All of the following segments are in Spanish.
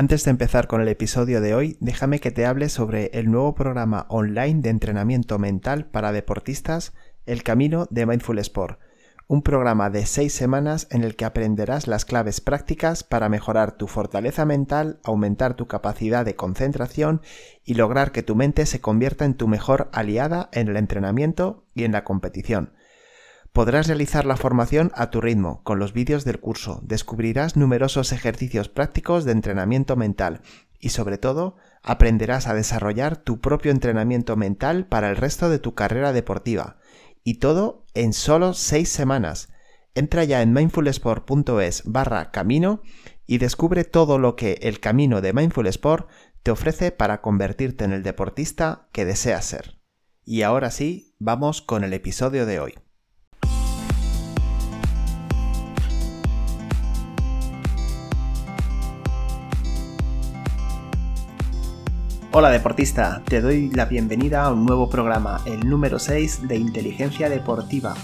Antes de empezar con el episodio de hoy, déjame que te hable sobre el nuevo programa online de entrenamiento mental para deportistas, El Camino de Mindful Sport, un programa de seis semanas en el que aprenderás las claves prácticas para mejorar tu fortaleza mental, aumentar tu capacidad de concentración y lograr que tu mente se convierta en tu mejor aliada en el entrenamiento y en la competición. Podrás realizar la formación a tu ritmo, con los vídeos del curso, descubrirás numerosos ejercicios prácticos de entrenamiento mental y sobre todo aprenderás a desarrollar tu propio entrenamiento mental para el resto de tu carrera deportiva. Y todo en solo 6 semanas. Entra ya en mindfulsport.es barra camino y descubre todo lo que el camino de Mindful Sport te ofrece para convertirte en el deportista que deseas ser. Y ahora sí, vamos con el episodio de hoy. Hola deportista, te doy la bienvenida a un nuevo programa, el número 6 de Inteligencia Deportiva,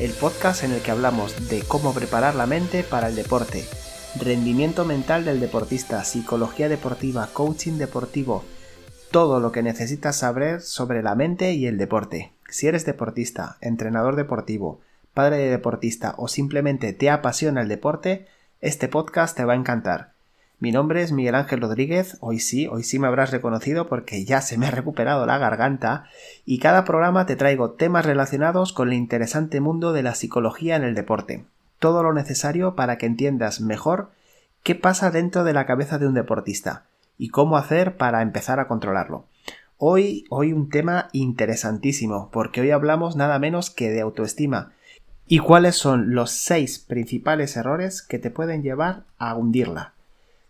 el podcast en el que hablamos de cómo preparar la mente para el deporte, rendimiento mental del deportista, psicología deportiva, coaching deportivo, todo lo que necesitas saber sobre la mente y el deporte. Si eres deportista, entrenador deportivo, padre de deportista o simplemente te apasiona el deporte, este podcast te va a encantar. Mi nombre es Miguel Ángel Rodríguez, hoy sí, hoy sí me habrás reconocido porque ya se me ha recuperado la garganta y cada programa te traigo temas relacionados con el interesante mundo de la psicología en el deporte. Todo lo necesario para que entiendas mejor qué pasa dentro de la cabeza de un deportista y cómo hacer para empezar a controlarlo. Hoy, hoy un tema interesantísimo porque hoy hablamos nada menos que de autoestima y cuáles son los seis principales errores que te pueden llevar a hundirla.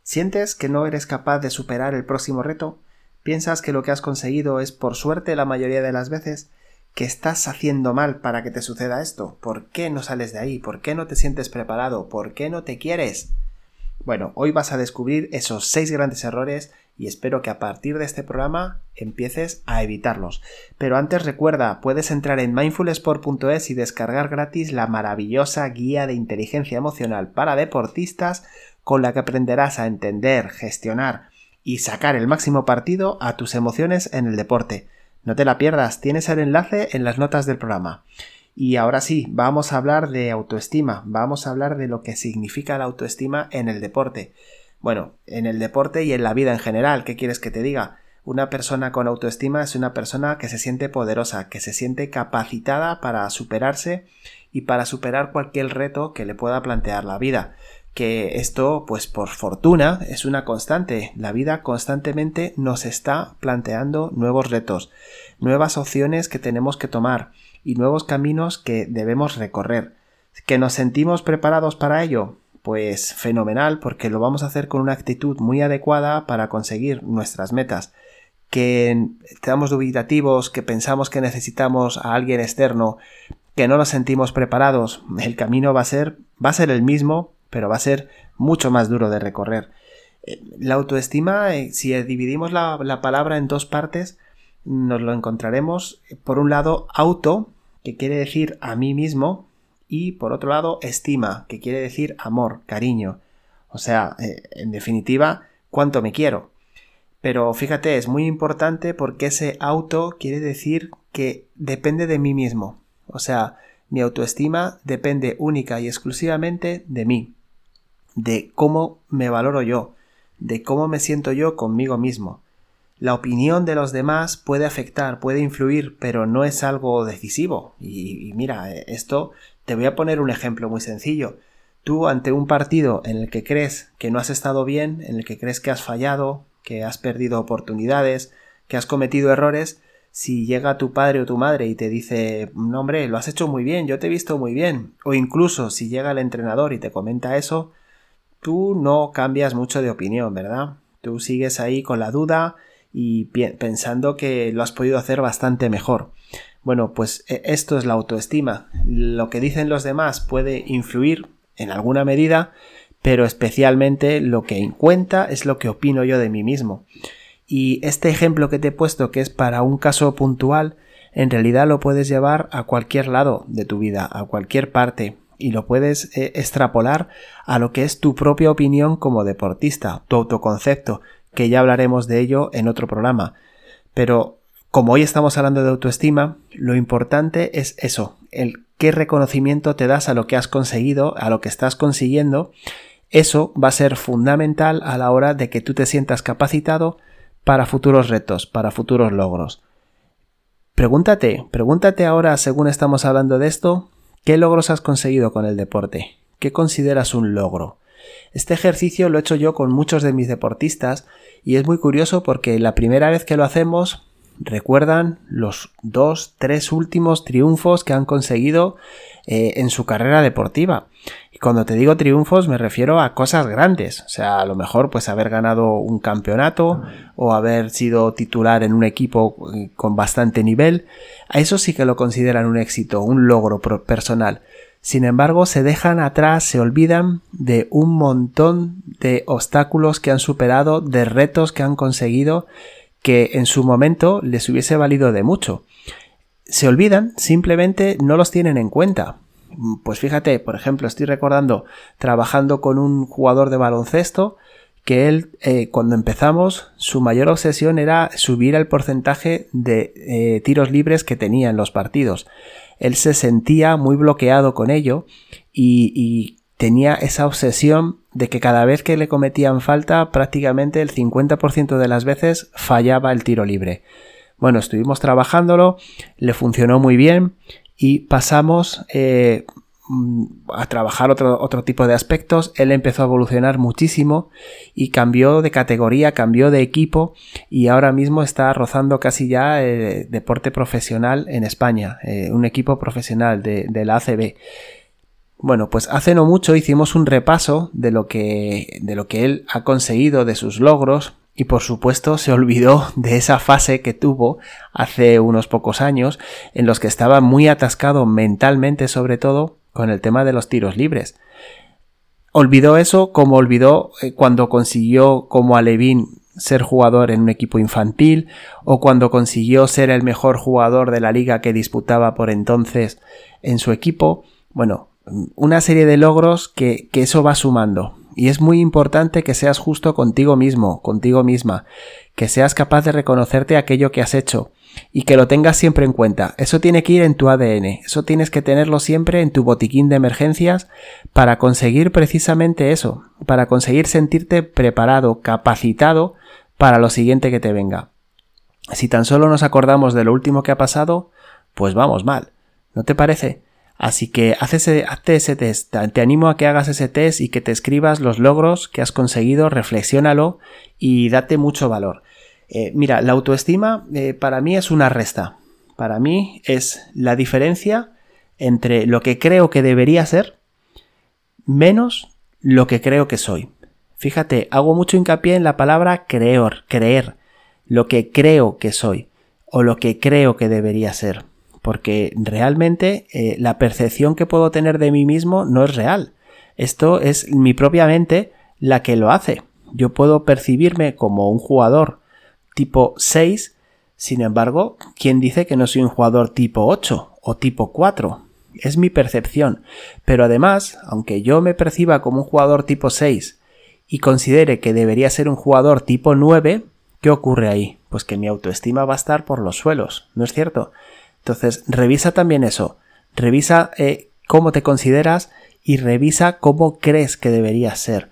¿Sientes que no eres capaz de superar el próximo reto? ¿Piensas que lo que has conseguido es por suerte la mayoría de las veces? ¿Que estás haciendo mal para que te suceda esto? ¿Por qué no sales de ahí? ¿Por qué no te sientes preparado? ¿Por qué no te quieres? Bueno, hoy vas a descubrir esos seis grandes errores y espero que a partir de este programa empieces a evitarlos. Pero antes recuerda, puedes entrar en mindfulsport.es y descargar gratis la maravillosa guía de inteligencia emocional para deportistas con la que aprenderás a entender, gestionar y sacar el máximo partido a tus emociones en el deporte. No te la pierdas, tienes el enlace en las notas del programa. Y ahora sí, vamos a hablar de autoestima, vamos a hablar de lo que significa la autoestima en el deporte. Bueno, en el deporte y en la vida en general, ¿qué quieres que te diga? Una persona con autoestima es una persona que se siente poderosa, que se siente capacitada para superarse y para superar cualquier reto que le pueda plantear la vida que esto, pues por fortuna, es una constante. La vida constantemente nos está planteando nuevos retos, nuevas opciones que tenemos que tomar y nuevos caminos que debemos recorrer. ¿Que nos sentimos preparados para ello? Pues fenomenal, porque lo vamos a hacer con una actitud muy adecuada para conseguir nuestras metas. Que estamos dubitativos, que pensamos que necesitamos a alguien externo, que no nos sentimos preparados, el camino va a ser, va a ser el mismo, pero va a ser mucho más duro de recorrer. Eh, la autoestima, eh, si dividimos la, palabra en dos partes, nos lo encontraremos, eh, por un lado, auto, que quiere decir a mí mismo, y por otro lado, estima, que quiere decir amor, cariño. O sea, en definitiva, cuánto me quiero. Pero fíjate, es muy importante porque ese auto quiere decir que depende de mí mismo. O sea, mi autoestima depende única y exclusivamente de mí de cómo me valoro yo, de cómo me siento yo conmigo mismo. La opinión de los demás puede afectar, puede influir, pero no es algo decisivo. Y, mira, eh, esto te voy a poner un ejemplo muy sencillo. Tú ante un partido en el que crees que no has estado bien, en el que crees que has fallado, que has perdido oportunidades, que has cometido errores, si llega tu padre o tu madre y te dice, no hombre, lo has hecho muy bien, yo te he visto muy bien, o incluso si llega el entrenador y te comenta eso, tú no cambias mucho de opinión, ¿verdad? Tú sigues ahí con la duda y pensando que lo has podido hacer bastante mejor. Bueno, pues e, esto es la autoestima. Lo que dicen los demás puede influir en alguna medida, pero especialmente lo que cuenta es lo que opino yo de mí mismo. Y este ejemplo que te he puesto, que es para un caso puntual, en realidad lo puedes llevar a cualquier lado de tu vida, a cualquier parte. Y lo puedes eh, extrapolar a lo que es tu propia opinión como deportista, tu autoconcepto, que ya hablaremos de ello en otro programa. Pero como hoy estamos hablando de autoestima, lo importante es eso, el qué reconocimiento te das a lo que has conseguido, a lo que estás consiguiendo. Eso va a ser fundamental a la hora de que tú te sientas capacitado para futuros retos, para futuros logros. Pregúntate, pregúntate ahora, según estamos hablando de esto, ¿qué logros has conseguido con el deporte? ¿Qué consideras un logro? Este ejercicio lo he hecho yo con muchos de mis deportistas y es muy curioso porque la primera vez que lo hacemos recuerdan los dos, tres últimos triunfos que han conseguido eh, en su carrera deportiva. Y cuando te digo triunfos me refiero a cosas grandes, o sea, a lo mejor pues haber ganado un campeonato o haber sido titular en un equipo eh, con bastante nivel, a eso sí que lo consideran un éxito, un logro personal. Sin embargo, se dejan atrás, se olvidan de un montón de obstáculos que han superado, de retos que han conseguido que en su momento les hubiese valido de mucho. Se olvidan, simplemente no los tienen en cuenta. Pues fíjate, por ejemplo, estoy recordando trabajando con un jugador de baloncesto que él, eh, cuando empezamos, su mayor obsesión era subir el porcentaje de eh, tiros libres que tenía en los partidos. Él se sentía muy bloqueado con ello y, y tenía esa obsesión de que cada vez que le cometían falta, prácticamente el 50% de las veces fallaba el tiro libre. Bueno, estuvimos trabajándolo, le funcionó muy bien y pasamos eh, mm, a trabajar otro, otro, tipo de aspectos. Él empezó a evolucionar muchísimo y cambió de categoría, cambió de equipo y ahora mismo está rozando casi ya eh, deporte profesional en España, eh, un equipo profesional de, de la ACB. Bueno, pues hace no mucho hicimos un repaso de lo que, de lo que él ha conseguido, de sus logros, y por supuesto se olvidó de esa fase que tuvo hace unos pocos años, en los que estaba muy atascado mentalmente sobre todo con el tema de los tiros libres. Olvidó eso como olvidó eh, cuando consiguió como Alevín ser jugador en un equipo infantil o cuando consiguió ser el mejor jugador de la liga que disputaba por entonces en su equipo. Bueno, una serie de logros que, que eso va sumando. Y es muy importante que seas justo contigo mismo, contigo misma, que seas capaz de reconocerte aquello que has hecho y que lo tengas siempre en cuenta. Eso tiene que ir en tu ADN, eso tienes que tenerlo siempre en tu botiquín de emergencias para conseguir precisamente eso, para conseguir sentirte preparado, capacitado para lo siguiente que te venga. Si tan solo nos acordamos de lo último que ha pasado, pues vamos mal. ¿No te parece? Así que hazte ese test. Te animo a que hagas ese test y que te escribas los logros que has conseguido, reflexiónalo y date mucho valor. Eh, mira, la autoestima eh, para mí es una resta. Para mí es la diferencia entre lo que creo que debería ser menos lo que creo que soy. Fíjate, hago mucho hincapié en la palabra creer, creer, lo que creo que soy o lo que creo que debería ser porque realmente eh, la percepción que puedo tener de mí mismo no es real. Esto es mi propia mente la que lo hace. Yo puedo percibirme como un jugador tipo 6, sin embargo, ¿quién dice que no soy un jugador tipo 8 o tipo 4? Es mi percepción. Pero además, aunque yo me perciba como un jugador tipo 6 y considere que debería ser un jugador tipo 9, ¿qué ocurre ahí? Pues que mi autoestima va a estar por los suelos, ¿no es cierto? Entonces, revisa también eso. Revisa eh, cómo te consideras y revisa cómo crees que deberías ser.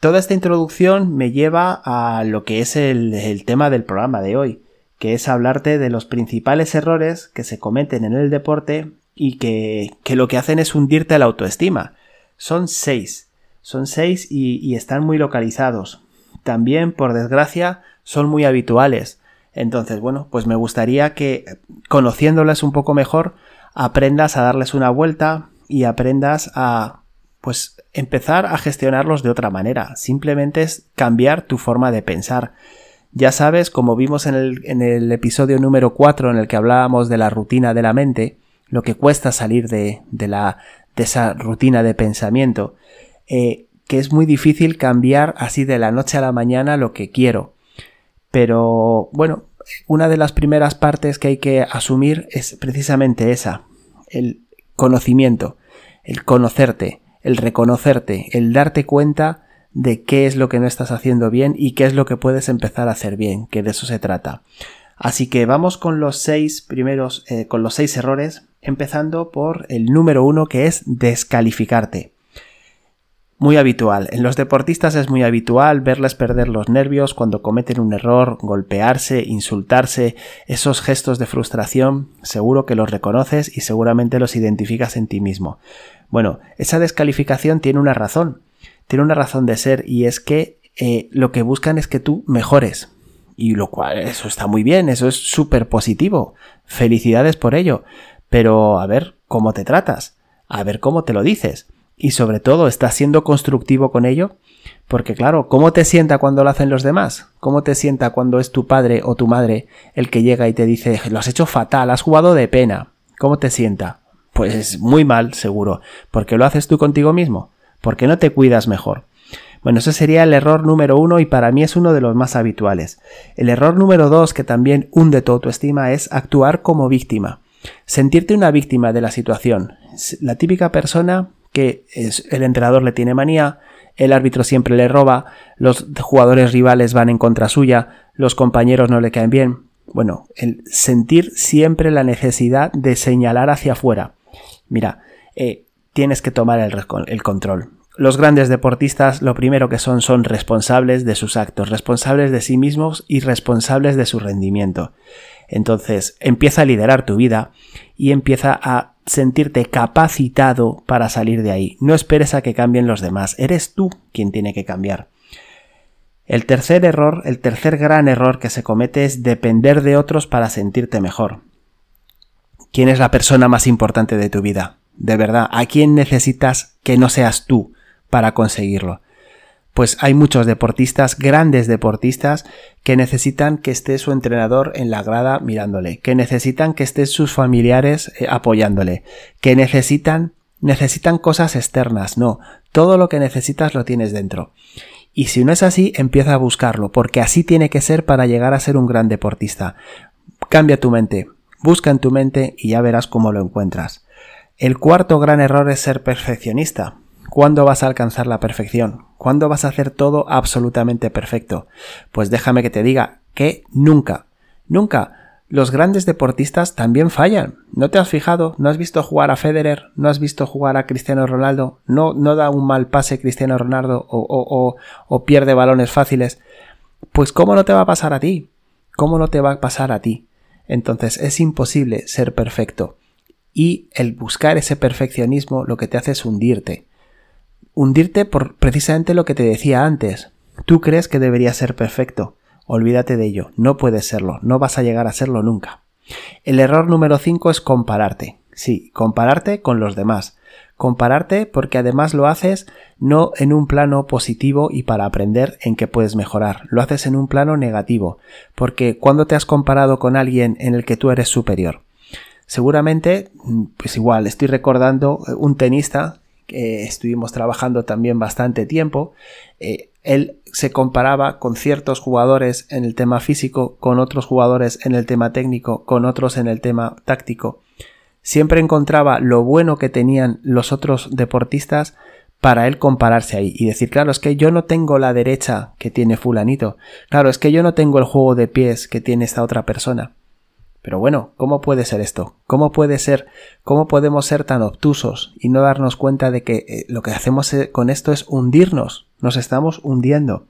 Toda esta introducción me lleva a lo que es el, tema del programa de hoy, que es hablarte de los principales errores que se cometen en el deporte y que, lo que hacen es hundirte la autoestima. Son seis. Son seis y están muy localizados. También, por desgracia, son muy habituales. Entonces, bueno, pues me gustaría que conociéndolas un poco mejor, aprendas a darles una vuelta y aprendas a pues empezar a gestionarlos de otra manera. Simplemente es cambiar tu forma de pensar. Ya sabes, como vimos en el, en el episodio número 4 en el que hablábamos de la rutina de la mente, lo que cuesta salir de, de, la, de esa rutina de pensamiento, eh, que es muy difícil cambiar así de la noche a la mañana lo que quiero. Pero bueno, una de las primeras partes que hay que asumir es precisamente esa, el conocimiento. el conocerte, el reconocerte, el darte cuenta de qué es lo que no estás haciendo bien y qué es lo que puedes empezar a hacer bien, que de eso se trata. Así que vamos con los seis primeros, eh, con los seis errores, empezando por el número uno que es descalificarte. Muy habitual. En los deportistas es muy habitual verles perder los nervios cuando cometen un error, golpearse, insultarse, esos gestos de frustración, seguro que los reconoces y seguramente los identificas en ti mismo. Bueno, esa descalificación tiene una razón, tiene una razón de ser y es que eh, lo que buscan es que tú mejores, y lo cual, eso está muy bien, eso es súper positivo. Felicidades por ello. Pero a ver cómo te tratas, a ver cómo te lo dices. Y sobre todo, ¿estás siendo constructivo con ello? Porque claro, ¿cómo te sienta cuando lo hacen los demás? ¿Cómo te sienta cuando es tu padre o tu madre el que llega y te dice, lo has hecho fatal, has jugado de pena? ¿Cómo te sienta? Pues muy mal, seguro. porque lo haces tú contigo mismo? porque no te cuidas mejor? Bueno, ese sería el error número uno y para mí es uno de los más habituales. El error número dos que también hunde tu autoestima es actuar como víctima. Sentirte una víctima de la situación. La típica persona que el entrenador le tiene manía, el árbitro siempre le roba, los jugadores rivales van en contra suya, los compañeros no le caen bien. Bueno, el sentir siempre la necesidad de señalar hacia afuera. Mira, eh, tienes que tomar el control. Los grandes deportistas lo primero que son son responsables de sus actos, responsables de sí mismos y responsables de su rendimiento. Entonces empieza a liderar tu vida y empieza a sentirte capacitado para salir de ahí. No esperes a que cambien los demás, eres tú quien tiene que cambiar. El tercer error, el tercer gran error que se comete es depender de otros para sentirte mejor. ¿Quién es la persona más importante de tu vida? De verdad, ¿a quién necesitas que no seas tú para conseguirlo. Pues hay muchos deportistas, grandes deportistas, que necesitan que esté su entrenador en la grada mirándole, que necesitan que estén sus familiares eh, apoyándole, que necesitan necesitan cosas externas, no, todo lo que necesitas lo tienes dentro. Y si no es así, empieza a buscarlo, porque así tiene que ser para llegar a ser un gran deportista. Cambia tu mente, busca en tu mente y ya verás cómo lo encuentras. El cuarto gran error es ser perfeccionista. ¿Cuándo vas a alcanzar la perfección? ¿Cuándo vas a hacer todo absolutamente perfecto? Pues déjame que te diga que nunca, nunca. Los grandes deportistas también fallan. ¿No te has fijado? ¿No has visto jugar a Federer? ¿No has visto jugar a Cristiano Ronaldo? ¿No, no da un mal pase Cristiano Ronaldo o, o, o pierde balones fáciles? Pues ¿cómo no te va a pasar a ti? ¿Cómo no te va a pasar a ti? Entonces es imposible ser perfecto. Y el buscar ese perfeccionismo lo que te hace es hundirte hundirte por precisamente lo que te decía antes. Tú crees que debería ser perfecto. Olvídate de ello, no puedes serlo, no vas a llegar a serlo nunca. El error número 5 es compararte. Sí, compararte con los demás. Compararte porque además lo haces no en un plano positivo y para aprender en qué puedes mejorar, lo haces en un plano negativo, porque cuando te has comparado con alguien en el que tú eres superior. Seguramente, pues igual, estoy recordando un tenista que estuvimos trabajando también bastante tiempo, eh, él se comparaba con ciertos jugadores en el tema físico, con otros jugadores en el tema técnico, con otros en el tema táctico. Siempre encontraba lo bueno que tenían los otros deportistas para él compararse ahí y decir, claro, es que yo no tengo la derecha que tiene fulanito, claro, es que yo no tengo el juego de pies que tiene esta otra persona. Pero bueno, ¿cómo puede ser esto? ¿Cómo puede ser? ¿Cómo podemos ser tan obtusos y no darnos cuenta de que eh, lo que hacemos eh, con esto es hundirnos? Nos estamos hundiendo.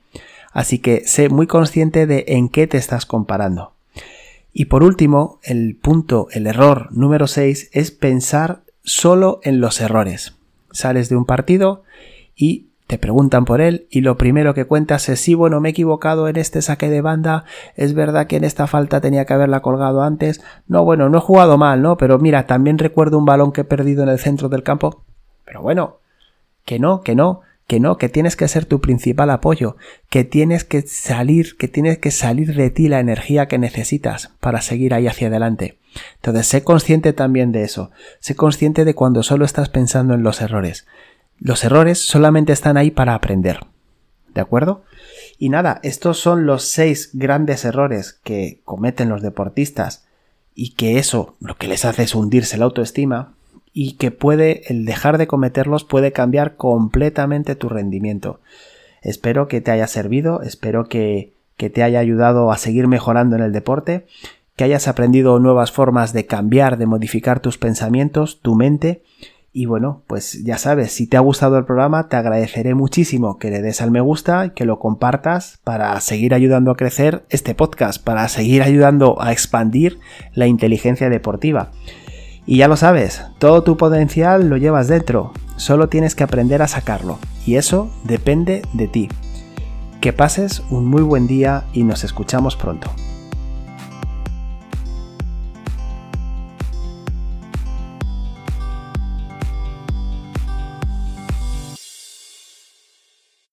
Así que sé muy consciente de en qué te estás comparando. Y por último, el punto, el error número 6 es pensar solo en los errores. Sales de un partido y te preguntan por él y lo primero que cuentas es sí, bueno, me he equivocado en este saque de banda, es verdad que en esta falta tenía que haberla colgado antes, no, bueno, no he jugado mal, ¿no? Pero mira, también recuerdo un balón que he perdido en el centro del campo. Pero bueno, que no, que no, que no, que tienes que ser tu principal apoyo, que tienes que salir, que tienes que salir de ti la energía que necesitas para seguir ahí hacia adelante. Entonces, sé consciente también de eso, sé consciente de cuando solo estás pensando en los errores. Los errores solamente están ahí para aprender. ¿De acuerdo? Y nada, estos son los seis grandes errores que cometen los deportistas y que eso lo que les hace es hundirse la autoestima. y que puede, el dejar de cometerlos puede cambiar completamente tu rendimiento. Espero que te haya servido, espero que, que te haya ayudado a seguir mejorando en el deporte, que hayas aprendido nuevas formas de cambiar, de modificar tus pensamientos, tu mente y bueno, pues ya sabes, si te ha gustado el programa, te agradeceré muchísimo que le des al me gusta que lo compartas para seguir ayudando a crecer este podcast, para seguir ayudando a expandir la inteligencia deportiva. Y ya lo sabes, todo tu potencial lo llevas dentro, solo tienes que aprender a sacarlo, y eso depende de ti. Que pases un muy buen día y nos escuchamos pronto.